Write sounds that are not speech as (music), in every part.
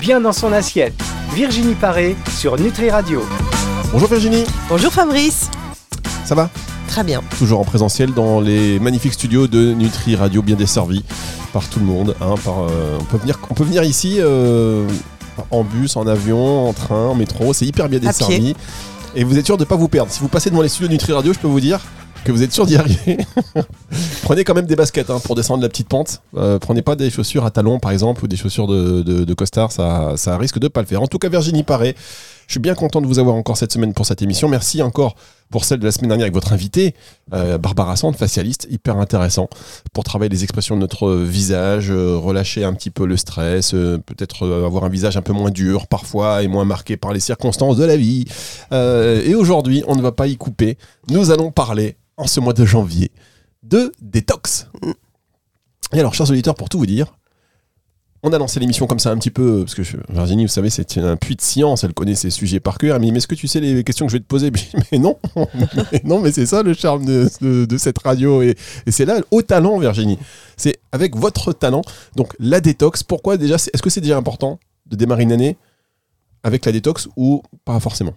bien dans son assiette. Virginie Paré sur Nutri Radio. Bonjour Virginie. Bonjour Fabrice. Ça va? Très bien. Toujours en présentiel dans les magnifiques studios de Nutri Radio, bien desservis par tout le monde. Hein, par, euh, on, peut venir, on peut venir ici euh, en bus, en avion, en train, en métro. C'est hyper bien desservi. Et vous êtes sûr de ne pas vous perdre. Si vous passez devant les studios de Nutri Radio, je peux vous dire que vous êtes sûr d'y arriver. (laughs) prenez quand même des baskets hein, pour descendre la petite pente. Euh, prenez pas des chaussures à talons par exemple ou des chaussures de, costard, ça, ça risque de pas le faire. En tout cas, Virginie Paré, je suis bien content de vous avoir encore cette semaine pour cette émission. Merci encore pour celle de la semaine dernière avec votre invité, euh, Barbara Sand, facialiste, hyper intéressant pour travailler les expressions de notre visage, euh, relâcher un petit peu le stress, peut-être avoir un visage un peu moins dur parfois et moins marqué par les circonstances de la vie. et aujourd'hui, on ne va pas y couper. Nous allons parler en ce mois de janvier de détox. Et alors, chers auditeurs, pour tout vous dire, on a lancé l'émission comme ça un petit peu, parce que Virginie, vous savez, c'est un puits de science, elle connaît ses sujets par cœur. Elle me dit, mais est-ce que tu sais les questions que je vais te poser? (laughs) Mais non, (laughs) mais non, mais c'est ça le charme de, cette radio. Et, c'est là, au talent, Virginie. C'est avec votre talent. Donc, la détox, pourquoi déjà Est-ce que c'est déjà important de démarrer une année avec la détox ou pas forcément?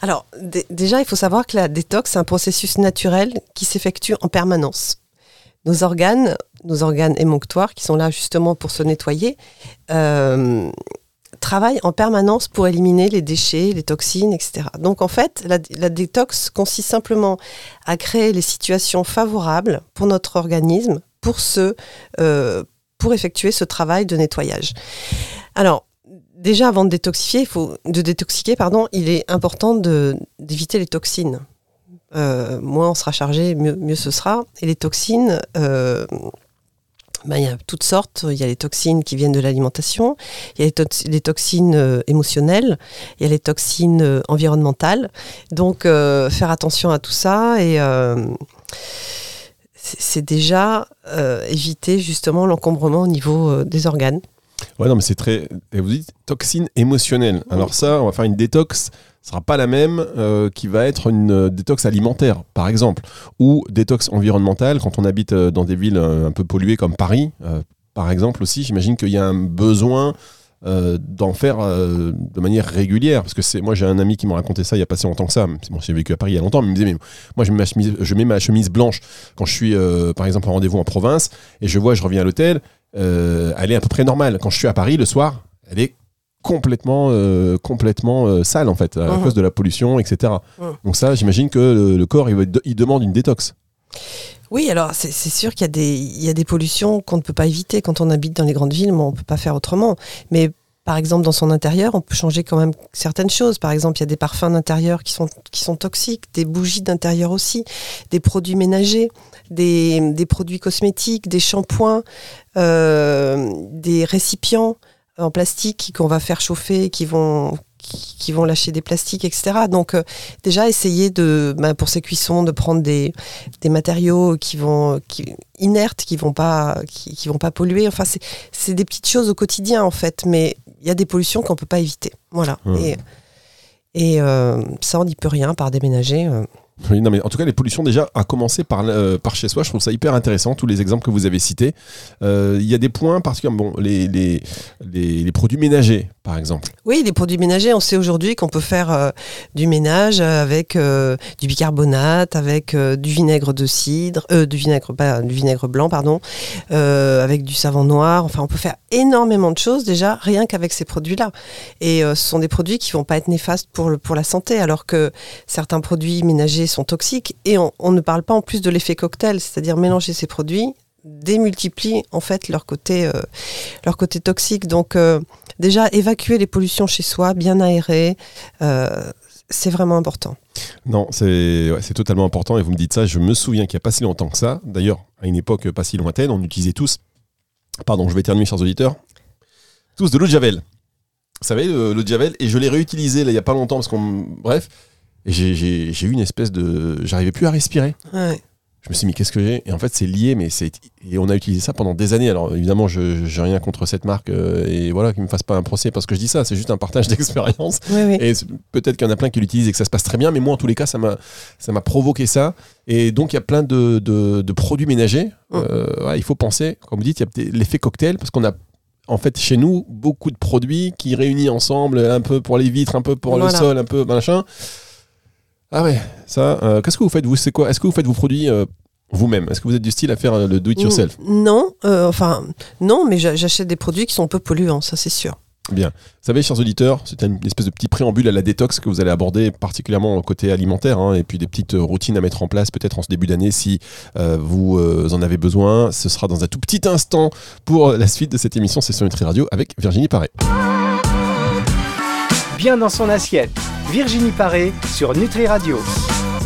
Alors, déjà, il faut savoir que la détox, c'est un processus naturel qui s'effectue en permanence. Nos organes, nos organes émonctoires, qui sont là justement pour se nettoyer, euh, travaillent en permanence pour éliminer les déchets, les toxines, etc. Donc, en fait, la, détox consiste simplement à créer les situations favorables pour notre organisme pour, euh, effectuer ce travail de nettoyage. Alors, déjà avant de détoxifier, il détoxiquer, pardon, il est important d'éviter les toxines. Euh, moins on sera chargé, mieux, ce sera. Et les toxines, ben, il y a toutes sortes. Il y a les toxines qui viennent de l'alimentation, il y a les, toxines euh, émotionnelles, il y a les toxines environnementales. Donc faire attention à tout ça et c'est déjà éviter justement l'encombrement au niveau des organes. Ouais, non, mais c'est très. Et vous dites toxine émotionnelle. Alors, ça, on va faire une détox ce sera pas la même euh, qui va être une euh, détox alimentaire, par exemple, ou détox environnementale quand on habite euh, dans des villes un peu polluées comme Paris, par exemple aussi. J'imagine qu'il y a un besoin d'en faire de manière régulière, parce que c'est moi j'ai un ami qui m'a raconté ça il y a pas si longtemps que ça. Bon, j'ai vécu à Paris il y a longtemps, mais il me disait mais moi je mets ma chemise, je mets ma chemise blanche quand je suis par exemple en rendez-vous en province et je vois je reviens à l'hôtel euh, elle est à peu près normale. Quand je suis à Paris le soir, elle est complètement, euh, complètement euh, sale en fait, à, cause de la pollution, etc. Donc ça, j'imagine que le, corps, il, il, demande une détox. Oui, alors c'est sûr qu'il y, y, a des pollutions qu'on ne peut pas éviter quand on habite dans les grandes villes, mais on ne peut pas faire autrement. Mais par exemple, dans son intérieur, on peut changer quand même certaines choses. Par exemple, il y a des parfums d'intérieur qui sont, qui sont toxiques, des bougies d'intérieur aussi, des produits ménagers, des, des produits cosmétiques, des shampoings, euh, des récipients en plastique qu'on va faire chauffer, qui vont, qui, vont lâcher des plastiques, etc. Donc euh, déjà essayer de, ben, pour ces cuissons, de prendre des, des matériaux qui vont qui, inertes, qui vont pas qui, qui vont pas polluer. Enfin c'est des petites choses au quotidien en fait, mais il y a des pollutions qu'on peut pas éviter. Voilà. Et, et euh, ça on n'y peut rien par déménager. Euh. Oui, non, mais en tout cas, les pollutions, déjà, à commencer par, euh, par chez soi, je trouve ça hyper intéressant, tous les exemples que vous avez cités. Euh, il y a des points particulièrement, bon, les, les, les, produits ménagers, par exemple. Oui, les produits ménagers, on sait aujourd'hui qu'on peut faire euh, du ménage avec du bicarbonate, avec du vinaigre de cidre, du vinaigre, pas, du vinaigre blanc, pardon, avec du savon noir. Enfin, on peut faire énormément de choses déjà, rien qu'avec ces produits-là. Et ce sont des produits qui vont pas être néfastes pour, le, pour la santé, alors que certains produits ménagers sont toxiques et on, ne parle pas en plus de l'effet cocktail, c'est-à-dire mélanger ces produits démultiplie en fait leur côté, euh, leur côté toxique. Donc euh, déjà évacuer les pollutions chez soi, bien aérer, euh, c'est vraiment important. Non, c'est totalement important et vous me dites ça, je me souviens qu'il n'y a pas si longtemps que ça, d'ailleurs à une époque pas si lointaine, on utilisait tous, pardon je vais éternuer chers auditeurs, tous de l'eau de Javel. Vous savez, l'eau de Javel, et je l'ai réutilisé il n'y a pas longtemps parce qu'on... Bref, et j'ai eu une espèce de. J'arrivais plus à respirer. Je me suis dit, mais qu'est-ce que j'ai? Et en fait, c'est lié, mais c'est. Et on a utilisé ça pendant des années. Alors, évidemment, je n'ai rien contre cette marque. Euh, et voilà, qu'ils ne me fassent pas un procès parce que je dis ça. C'est juste un partage (laughs) d'expérience. Et peut-être qu'il y en a plein qui l'utilisent et que ça se passe très bien. Mais moi, en tous les cas, ça m'a provoqué ça. Et donc, il y a plein de, de, produits ménagers. Euh, il faut penser, comme vous dites, il y a l'effet cocktail parce qu'on a en fait chez nous beaucoup de produits qui réunissent ensemble un peu pour les vitres, un peu pour le sol, un peu machin. Ah ouais, ça. euh, Qu'est-ce que vous faites vous C'est quoi Est-ce que vous faites vos produits euh, vous-même? Est-ce que vous êtes du style à faire euh, le do it yourself? Non, euh, enfin, non, mais j'a- j'achète des produits qui sont peu polluants, ça c'est sûr. Bien. Vous savez, chers auditeurs, c'est une espèce de petit préambule à la détox que vous allez aborder, particulièrement au côté alimentaire, hein, et puis des petites routines à mettre en place, peut-être en ce début d'année, si euh, vous euh, en avez besoin. Ce sera dans un tout petit instant pour la suite de cette émission Session Nutri Radio avec Virginie Paré. Bien dans son assiette. Virginie Paré sur Nutri Radio.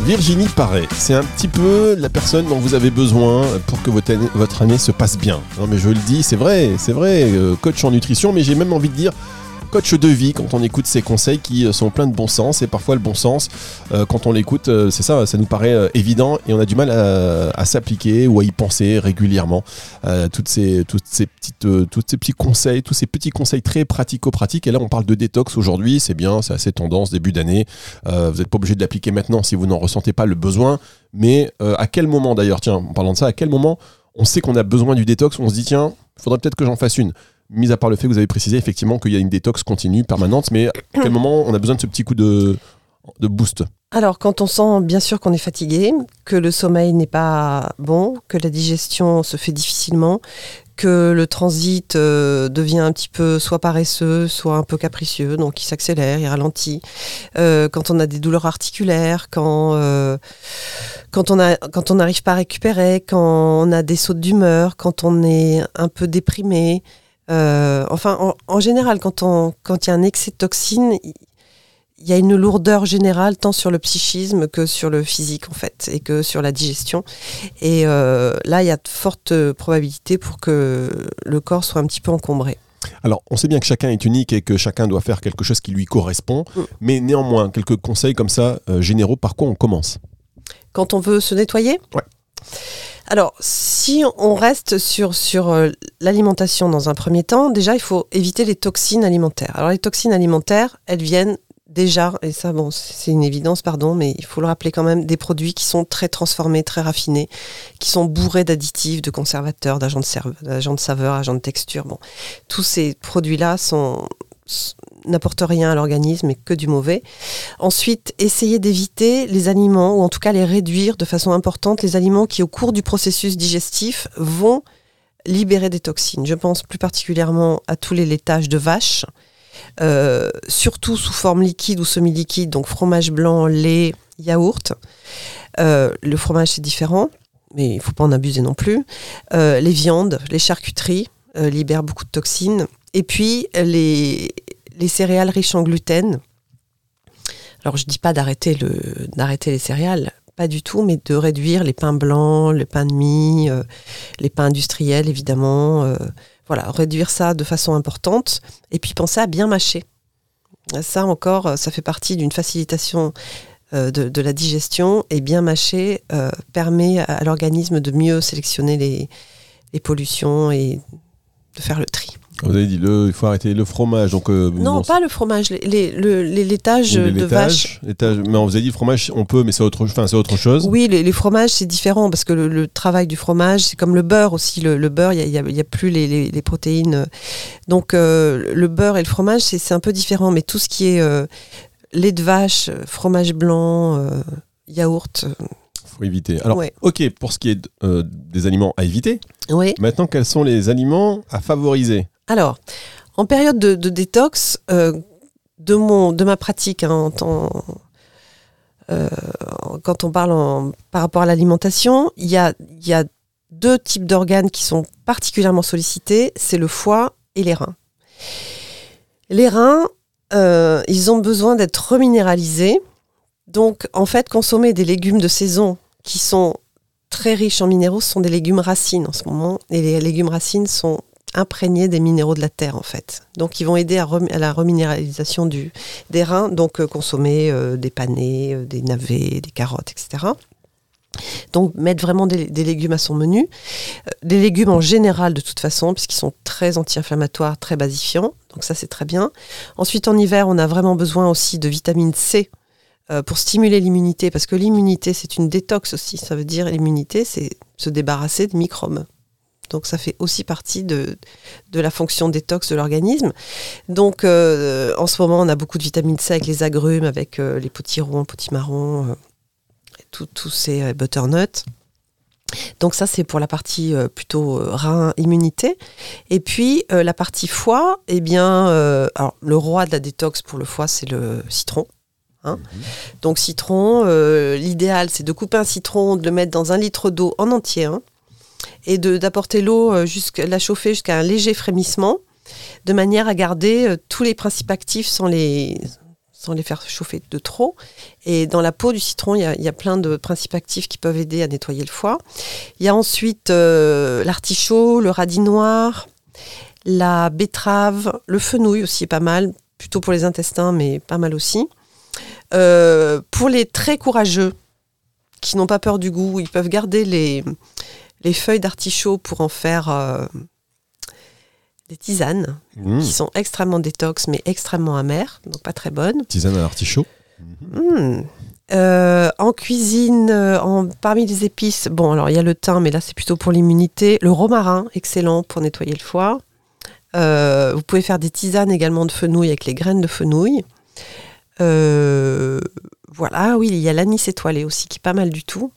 Virginie Paré, c'est un petit peu la personne dont vous avez besoin pour que votre année, se passe bien. Non mais je le dis, c'est vrai, c'est vrai, euh, coach en nutrition, mais j'ai même envie de dire coach de vie quand on écoute ces conseils qui euh, sont pleins de bon sens et parfois le bon sens euh, quand on l'écoute euh, c'est ça ça nous paraît évident et on a du mal à, s'appliquer ou à y penser régulièrement toutes ces toutes ces petites tous ces petits conseils tous ces petits conseils très pratico-pratiques et là on parle de détox aujourd'hui c'est bien c'est assez tendance début d'année vous n'êtes pas obligé de l'appliquer maintenant si vous n'en ressentez pas le besoin. Mais à quel moment d'ailleurs, tiens, en parlant de ça, à quel moment on sait qu'on a besoin du détox On se dit, tiens, faudrait peut-être que j'en fasse une. Mis à part le fait que vous avez précisé effectivement qu'il y a une détox continue, permanente, mais à quel (clears throat) moment on a besoin de ce petit coup de, de boost Alors, quand on sent bien sûr qu'on est fatigué, que le sommeil n'est pas bon, que la digestion se fait difficilement, que le transit euh, devient un petit peu soit paresseux, soit un peu capricieux, donc il s'accélère, il ralentit, euh, quand on a des douleurs articulaires, quand, euh, quand on a- quand on n'arrive pas à récupérer, quand on a des sautes d'humeur, quand on est un peu déprimé. Euh, enfin, en, en général, quand on- quand il y a un excès de toxines, il y a une lourdeur générale tant sur le psychisme que sur le physique en fait et que sur la digestion. Et euh, là il y a de fortes probabilités pour que le corps soit un petit peu encombré. Alors, on sait bien que chacun est unique et que chacun doit faire quelque chose qui lui correspond, Mm. mais néanmoins, quelques conseils comme ça, euh, généraux, par quoi on commence? Quand on veut se nettoyer? Ouais. Alors si on reste sur, euh, l'alimentation dans un premier temps déjà il faut éviter les toxines alimentaires alors les toxines alimentaires elles viennent déjà, et ça bon c'est une évidence pardon, mais il faut le rappeler quand même, des produits qui sont très transformés, très raffinés, qui sont bourrés d'additifs, de conservateurs, d'agents de, serve- d'agents de saveur, de texture. Bon, tous ces produits-là sont n'apportent rien à l'organisme et que du mauvais. Ensuite, essayer d'éviter les aliments, ou en tout cas les réduire de façon importante, les aliments qui au cours du processus digestif vont libérer des toxines. Je pense plus particulièrement à tous les laitages de vache, euh, surtout sous forme liquide ou semi-liquide, donc fromage blanc, lait, yaourt. Euh, le fromage, c'est différent, mais il ne faut pas en abuser non plus. Euh, les viandes, les charcuteries libèrent beaucoup de toxines. Et puis, les, les céréales riches en gluten. Alors, je ne dis pas d'arrêter, le, d'arrêter les céréales, pas du tout, mais de réduire les pains blancs, le pain de mie, euh, les pains industriels, évidemment. euh, voilà, réduire ça de façon importante. Et puis, penser à bien mâcher. Ça encore, ça fait partie d'une facilitation euh, de, la digestion. Et bien mâcher permet à, l'organisme de mieux sélectionner les, les pollutions et de faire le tri. Vous avez dit, le, il faut arrêter le fromage. Donc, euh, Non, bon, pas le fromage, les, les, le- les laitages les de laitages, vache. laitages. Mais on vous a dit le fromage, on peut, mais c'est autre, enfin, autre chose. Oui, les, les fromages, c'est différent parce que le, le travail du fromage, c'est comme le beurre aussi. Le, le beurre, il n'y a, a- a plus les, les- les protéines. Donc, euh, le beurre et le fromage, c'est un peu différent. Mais tout ce qui est euh, lait de vache, fromage blanc, euh, yaourt, faut éviter. Alors, Ouais. ok, pour ce qui est euh, des aliments à éviter, oui. maintenant, quels sont les aliments à favoriser? Alors, en période de, détox, euh, de, mon, de ma pratique, hein, euh, quand on parle par rapport à l'alimentation, il y a, il y a deux types d'organes qui sont particulièrement sollicités, c'est le foie et les reins. Les reins, euh, ils ont besoin d'être reminéralisés. Donc, en fait, consommer des légumes de saison qui sont très riches en minéraux, ce sont des légumes racines en ce moment. Et les légumes racines sont imprégnés des minéraux de la terre, en fait. Donc, ils vont aider à, la reminéralisation du, des reins, donc euh, consommer euh, des panais, euh, des navets, des carottes, etc. Donc, mettre vraiment des, des légumes à son menu. Des légumes en général, de toute façon, puisqu'ils sont très anti-inflammatoires, très basifiants. Donc, ça, c'est très bien. Ensuite, en hiver, on a vraiment besoin aussi de vitamine C pour stimuler l'immunité, parce que l'immunité, c'est une détox aussi. Ça veut dire l'immunité, c'est se débarrasser de microbes. Donc ça fait aussi partie de, de la fonction détox de l'organisme. Donc euh, en ce moment, on a beaucoup de vitamine C avec les agrumes, avec euh, les potirons, potimarrons, euh, tout- tous ces euh, butternuts. Donc ça, c'est pour la partie euh, plutôt euh, rein, immunité. Et puis euh, la partie foie, eh bien, euh, alors, le roi de la détox pour le foie, c'est le citron. hein. Donc citron, euh, l'idéal, c'est de couper un citron, de le mettre dans un litre d'eau en entier, hein, et d'apporter l'eau, euh, jusqu'à la chauffer jusqu'à un léger frémissement, de manière à garder euh, tous les principes actifs sans les, sans les faire chauffer de trop. Et dans la peau du citron, il y a, plein de principes actifs qui peuvent aider à nettoyer le foie. Il y a ensuite euh, l'artichaut, le radis noir, la betterave, le fenouil aussi pas mal, plutôt pour les intestins, mais pas mal aussi. Pour les très courageux, qui n'ont pas peur du goût, ils peuvent garder les, les feuilles d'artichaut pour en faire euh, des tisanes, Mmh. qui sont extrêmement détox, mais extrêmement amères, donc pas très bonnes. Tisane à l'artichaut. Hmm. Euh, en cuisine, euh, en, parmi les épices, bon, alors il y a le thym, mais là c'est plutôt pour l'immunité. Le romarin, excellent pour nettoyer le foie. Euh, vous pouvez faire des tisanes également de fenouil avec les graines de fenouil. Euh, voilà, oui, il y a l'anis étoilé aussi, qui est pas mal du tout,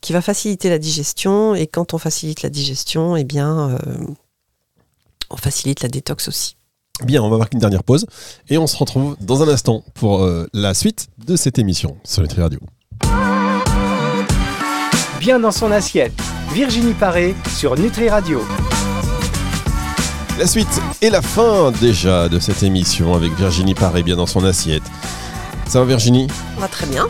qui va faciliter la digestion. Et quand on facilite la digestion, eh bien, euh, on facilite la détox aussi. Bien, on va marquer une dernière pause et on se retrouve dans un instant pour euh, la suite de cette émission sur Nutri Radio. Bien dans son assiette. Virginie Paré sur Nutri Radio. La suite et la fin déjà de cette émission avec Virginie Paré bien dans son assiette. Ça va Virginie? On va très bien.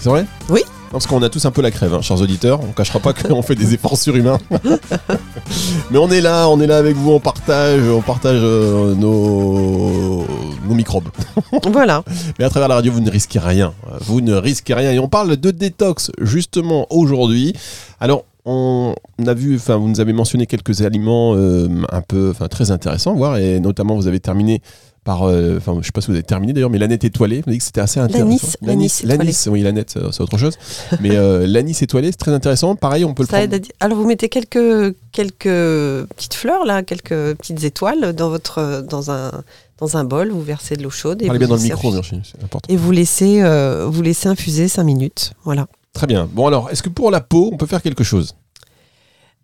C'est vrai? Oui. Parce qu'on a tous un peu la crève, hein, chers auditeurs. On cachera pas (laughs) qu'on fait des efforts surhumains. (laughs) Mais on est là, on est là avec vous, on partage, on partage euh, nos, nos microbes. (laughs) Voilà. Mais à travers la radio, vous ne risquez rien. Vous ne risquez rien. Et on parle de détox justement aujourd'hui. Alors, on a vu, enfin, vous nous avez mentionné quelques aliments euh, un peu, enfin, très intéressants, voire, et notamment vous avez terminé par, euh, enfin, je sais pas si vous avez terminé d'ailleurs, mais l'aneth étoilée. Vous avez dit que c'était assez intéressant. L'anis, l'anis oui, l'aneth, c'est c'est autre chose. mais euh, (laughs) l'anis étoilé, c'est très intéressant. Pareil, on peut le Ça prendre. Alors vous mettez quelques, quelques petites fleurs là, quelques petites étoiles dans votre dans un dans un bol. Vous versez de l'eau chaude et Parlez vous bien dans le laissez micro, infuser. Virginie, c'est important. Et vous laissez euh, vous laissez infuser 5 minutes. Voilà. Très bien. Bon alors, est-ce que pour la peau, on peut faire quelque chose?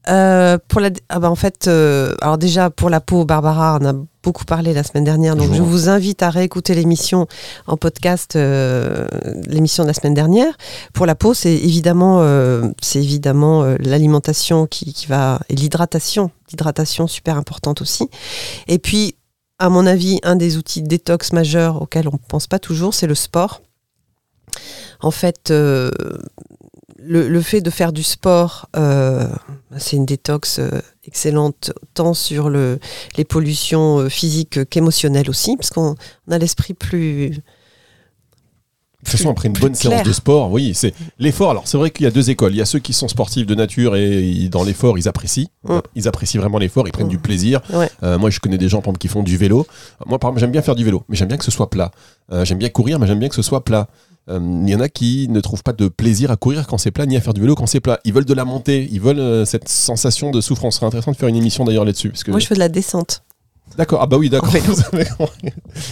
Euh, pour la ah bah en fait euh, alors déjà pour la peau Barbara on a beaucoup parlé la semaine dernière donc je vous invite à réécouter l'émission en podcast euh, l'émission de la semaine dernière. Pour la peau c'est évidemment euh, c'est évidemment euh, l'alimentation qui, qui va et l'hydratation l'hydratation super importante aussi. Et puis à mon avis un des outils de détox majeurs auxquels on pense pas toujours c'est le sport. En fait euh, le, le fait de faire du sport, euh, c'est une détox euh, excellente, tant sur le, les pollutions euh, physiques qu'émotionnelles aussi, parce qu'on on a l'esprit plus. De toute façon, après une bonne séance de sport, oui, c'est l'effort. Alors, c'est vrai qu'il y a deux écoles. Il y a ceux qui sont sportifs de nature et ils- dans l'effort, ils apprécient. Mm. Ils apprécient vraiment l'effort, ils prennent Mm. du plaisir. Ouais. Euh, moi, je connais des gens, par exemple, qui font du vélo. Moi, par exemple, j'aime bien faire du vélo, mais j'aime bien que ce soit plat. Euh, j'aime bien courir, mais j'aime bien que ce soit plat. Euh, Il y en a qui ne trouvent pas de plaisir à courir quand c'est plat, ni à faire du vélo quand c'est plat. Ils veulent de la montée, ils veulent euh, cette sensation de souffrance. Ce serait intéressant de faire une émission d'ailleurs là-dessus. Parce que... Moi, je fais de la descente. D'accord, ah bah oui, d'accord. En (laughs)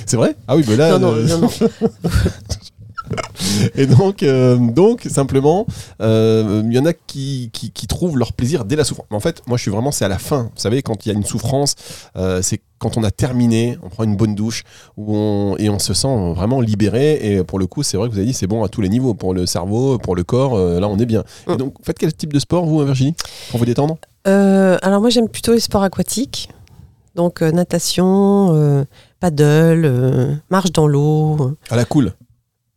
c'est vrai? Ah oui, mais là. non, non, euh, non, non. (laughs) (laughs) Et donc, euh, donc simplement, euh, il y en a qui, qui, qui trouvent leur plaisir dès la souffrance. Mais en fait, moi, je suis vraiment, c'est à la fin. Vous savez, quand il y a une souffrance, euh, c'est quand on a terminé, on prend une bonne douche où on, et on se sent vraiment libéré. Et pour le coup, c'est vrai que vous avez dit, c'est bon à tous les niveaux, pour le cerveau, pour le corps. euh, là, on est bien. Et Mm. donc, faites quel type de sport, vous, Virginie, pour vous détendre? Euh, alors, moi, j'aime plutôt les sports aquatiques. Donc, euh, natation, euh, paddle, euh, marche dans l'eau. euh. À la cool.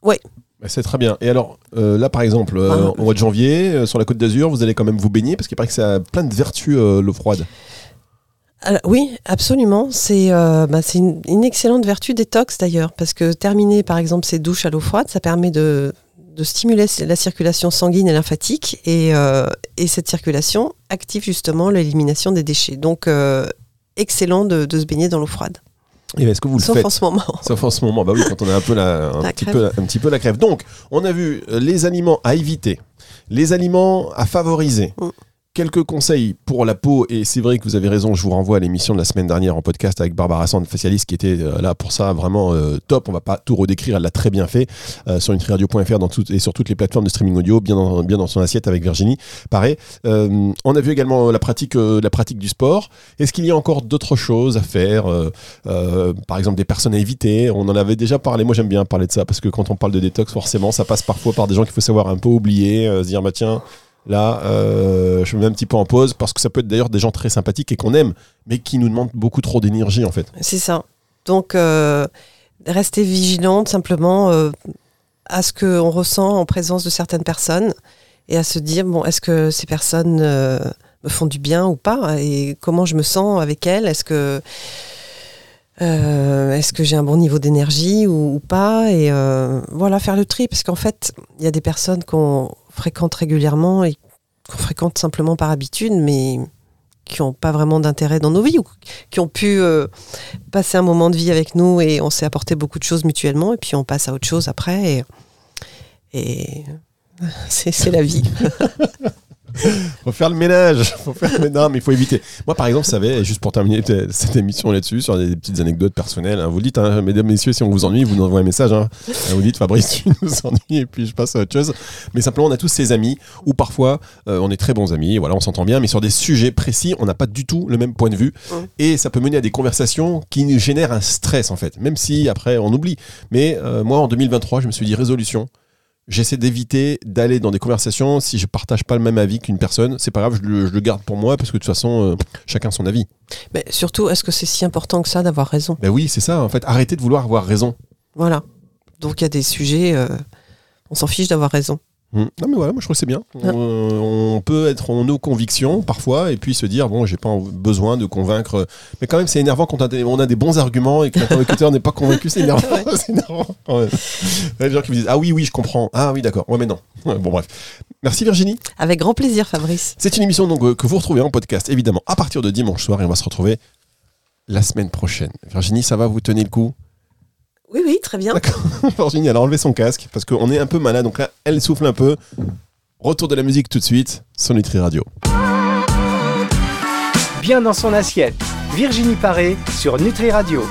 Ouais. Bah, C'est très bien. Et alors, euh, là, par exemple, euh, Ah. au mois de janvier, euh, sur la côte d'Azur, vous allez quand même vous baigner parce qu'il paraît que ça a plein de vertus, l'eau froide. Alors, oui, absolument. C'est euh, bah, c'est une, une excellente vertu détox d'ailleurs, parce que terminer par exemple ces douches à l'eau froide, ça permet de, de stimuler la circulation sanguine et lymphatique, et, euh, et cette circulation active justement l'élimination des déchets. Donc, euh, excellent de, de se baigner dans l'eau froide. Et est-ce que vous le Sauf faites en ce moment. (laughs) Sauf en ce moment, bah oui, quand on a un peu la, un, La petit crève. peu, un petit peu la crève. Donc, on a vu euh, les aliments à éviter, les aliments à favoriser. Mm. Quelques conseils pour la peau, et c'est vrai que vous avez raison, je vous renvoie à l'émission de la semaine dernière en podcast avec Barbara Sand, facialiste, qui était euh, là pour ça, vraiment euh, top. On va pas tout redécrire, elle l'a très bien fait euh, sur nutriradio.fr et sur toutes les plateformes de streaming audio, bien dans, son assiette avec Virginie. Pareil. On a vu également la pratique, du sport. Est-ce qu'il y a encore d'autres choses à faire Par exemple, des personnes à éviter. On en avait déjà parlé. Moi, j'aime bien parler de ça parce que quand on parle de détox, forcément, ça passe parfois par des gens qu'il faut savoir un peu oublier, se dire, bah tiens, là, euh, je me mets un petit peu en pause parce que ça peut être d'ailleurs des gens très sympathiques et qu'on aime, mais qui nous demandent beaucoup trop d'énergie en fait. C'est ça. Donc, euh, rester vigilante simplement euh, à ce qu'on ressent en présence de certaines personnes et à se dire, bon, est-ce que ces personnes me font du bien ou pas Et comment je me sens avec elles? Est-ce que, euh, est-ce que j'ai un bon niveau d'énergie ou, pas Et euh, voilà, faire le tri, parce qu'en fait, il y a des personnes qu'on fréquente régulièrement et qu'on fréquente simplement par habitude, mais qui n'ont pas vraiment d'intérêt dans nos vies ou qui ont pu euh, passer un moment de vie avec nous et on s'est apporté beaucoup de choses mutuellement et puis on passe à autre chose après et, (laughs) c'est la vie. (laughs) (laughs) Faut faire le ménage. (laughs) Faut faire le ménage. Non, mais il faut éviter. Moi, par exemple, savez, juste pour terminer cette émission là-dessus, sur des petites anecdotes personnelles, hein, vous le dites, hein, mesdames, messieurs, si on vous ennuie, vous nous envoyez un message. hein. Euh, Vous dites, Fabrice, (laughs) tu nous ennuies, et puis je passe à autre chose. Mais simplement, on a tous ces amis, ou parfois, euh, on est très bons amis, voilà, on s'entend bien, mais sur des sujets précis, on n'a pas du tout le même point de vue. Mm. Et ça peut mener à des conversations qui nous génèrent un stress, en fait. Même si, après, on oublie. Mais euh, moi, en 2023, je me suis dit, résolution. J'essaie d'éviter d'aller dans des conversations si je partage pas le même avis qu'une personne. C'est pas grave, je le, je le garde pour moi parce que de toute façon, euh, chacun son avis. Mais surtout, est-ce que c'est si important que ça d'avoir raison? Ben oui, c'est ça. En fait, arrêtez de vouloir avoir raison. Voilà. Donc il y a des sujets, euh, on s'en fiche d'avoir raison. Mm. Non mais voilà, moi je trouve que c'est bien. On, on peut être en nos convictions parfois et puis se dire bon, j'ai pas besoin de convaincre. Mais quand même, c'est énervant quand on a des, on a des bons arguments et que l'interlocuteur (laughs) n'est pas convaincu. C'est énervant. (laughs) (laughs) c'est énervant. même. Il y a des gens qui me disent ah oui oui je comprends. Ah oui d'accord. Ouais mais non. Ouais, bon bref. Merci Virginie. Avec grand plaisir, Fabrice. C'est une émission donc, euh, que vous retrouvez en podcast, évidemment, à partir de dimanche soir, et on va se retrouver la semaine prochaine. Virginie, ça va, vous tenez le coup? Oui, oui, très bien. (laughs) Virginie, elle a enlevé son casque, parce qu'on est un peu malade, donc là, elle souffle un peu. Retour de la musique tout de suite sur Nutri Radio. Bien dans son assiette. Virginie Paré sur Nutri Radio.